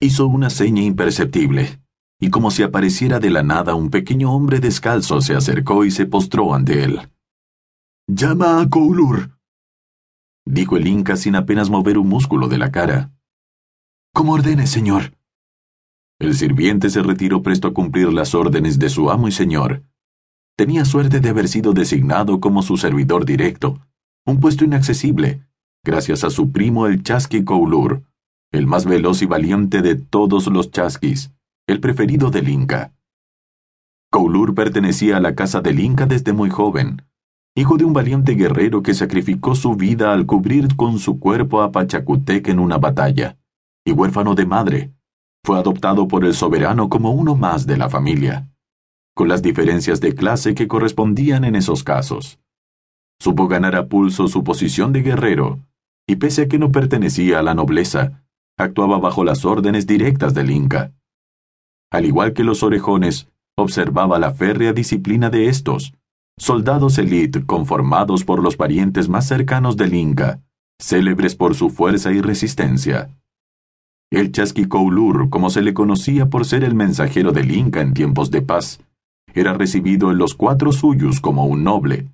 Hizo una seña imperceptible, y como si apareciera de la nada un pequeño hombre descalzo se acercó y se postró ante él. Llama a Koulur, dijo el Inca sin apenas mover un músculo de la cara. Como ordene, señor. El sirviente se retiró presto a cumplir las órdenes de su amo y señor. Tenía suerte de haber sido designado como su servidor directo, un puesto inaccesible, gracias a su primo el Chasqui Koulur, el más veloz y valiente de todos los chasquis el preferido del Inca. Koulur pertenecía a la casa del Inca desde muy joven, hijo de un valiente guerrero que sacrificó su vida al cubrir con su cuerpo a Pachacutec en una batalla, y huérfano de madre, fue adoptado por el soberano como uno más de la familia, con las diferencias de clase que correspondían en esos casos. Supo ganar a pulso su posición de guerrero, y pese a que no pertenecía a la nobleza, actuaba bajo las órdenes directas del Inca al igual que los orejones, observaba la férrea disciplina de estos, soldados elite conformados por los parientes más cercanos del Inca, célebres por su fuerza y resistencia. El Chasquicoulur, como se le conocía por ser el mensajero del Inca en tiempos de paz, era recibido en los cuatro suyos como un noble.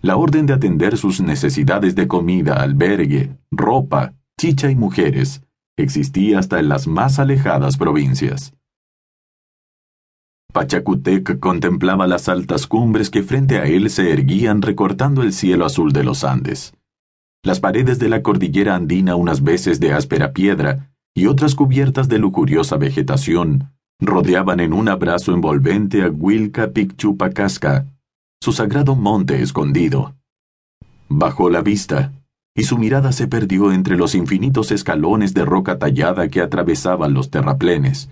La orden de atender sus necesidades de comida, albergue, ropa, chicha y mujeres existía hasta en las más alejadas provincias. Pachacutec contemplaba las altas cumbres que frente a él se erguían recortando el cielo azul de los Andes. Las paredes de la cordillera andina unas veces de áspera piedra y otras cubiertas de lujuriosa vegetación, rodeaban en un abrazo envolvente a Huilca Picchupacasca, su sagrado monte escondido. Bajó la vista, y su mirada se perdió entre los infinitos escalones de roca tallada que atravesaban los terraplenes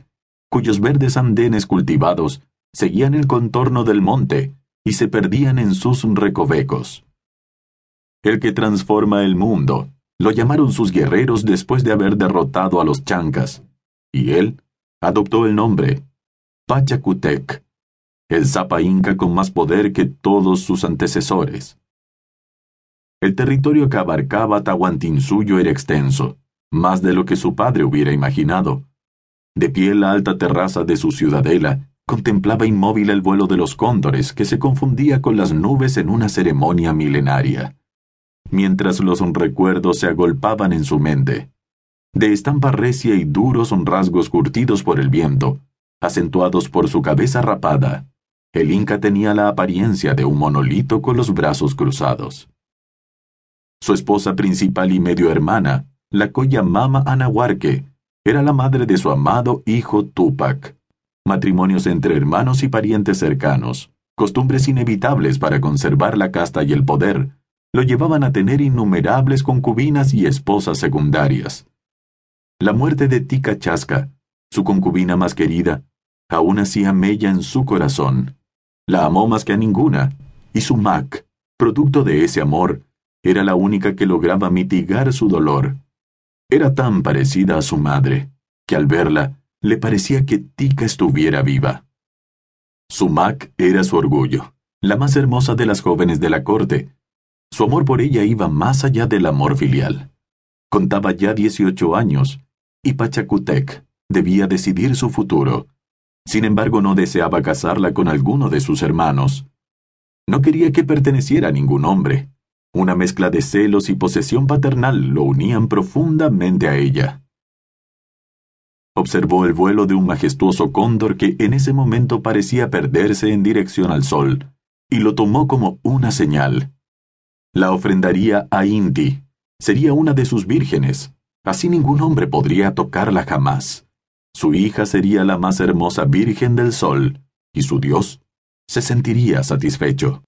cuyos verdes andenes cultivados seguían el contorno del monte y se perdían en sus recovecos. El que transforma el mundo, lo llamaron sus guerreros después de haber derrotado a los chancas, y él adoptó el nombre Pachacutec, el Zapa Inca con más poder que todos sus antecesores. El territorio que abarcaba Tahuantinsuyo era extenso, más de lo que su padre hubiera imaginado de pie en la alta terraza de su ciudadela, contemplaba inmóvil el vuelo de los cóndores que se confundía con las nubes en una ceremonia milenaria, mientras los recuerdos se agolpaban en su mente. De estampa recia y duros rasgos curtidos por el viento, acentuados por su cabeza rapada, el Inca tenía la apariencia de un monolito con los brazos cruzados. Su esposa principal y medio hermana, la Mama Anahuarque, era la madre de su amado hijo Tupac. Matrimonios entre hermanos y parientes cercanos, costumbres inevitables para conservar la casta y el poder, lo llevaban a tener innumerables concubinas y esposas secundarias. La muerte de Tika Chasca, su concubina más querida, aún hacía mella en su corazón. La amó más que a ninguna, y su Mac, producto de ese amor, era la única que lograba mitigar su dolor. Era tan parecida a su madre, que al verla le parecía que Tika estuviera viva. Sumac era su orgullo, la más hermosa de las jóvenes de la corte. Su amor por ella iba más allá del amor filial. Contaba ya 18 años, y Pachacutec debía decidir su futuro. Sin embargo, no deseaba casarla con alguno de sus hermanos. No quería que perteneciera a ningún hombre. Una mezcla de celos y posesión paternal lo unían profundamente a ella. Observó el vuelo de un majestuoso cóndor que en ese momento parecía perderse en dirección al sol, y lo tomó como una señal. La ofrendaría a Inti. Sería una de sus vírgenes. Así ningún hombre podría tocarla jamás. Su hija sería la más hermosa Virgen del Sol, y su Dios se sentiría satisfecho.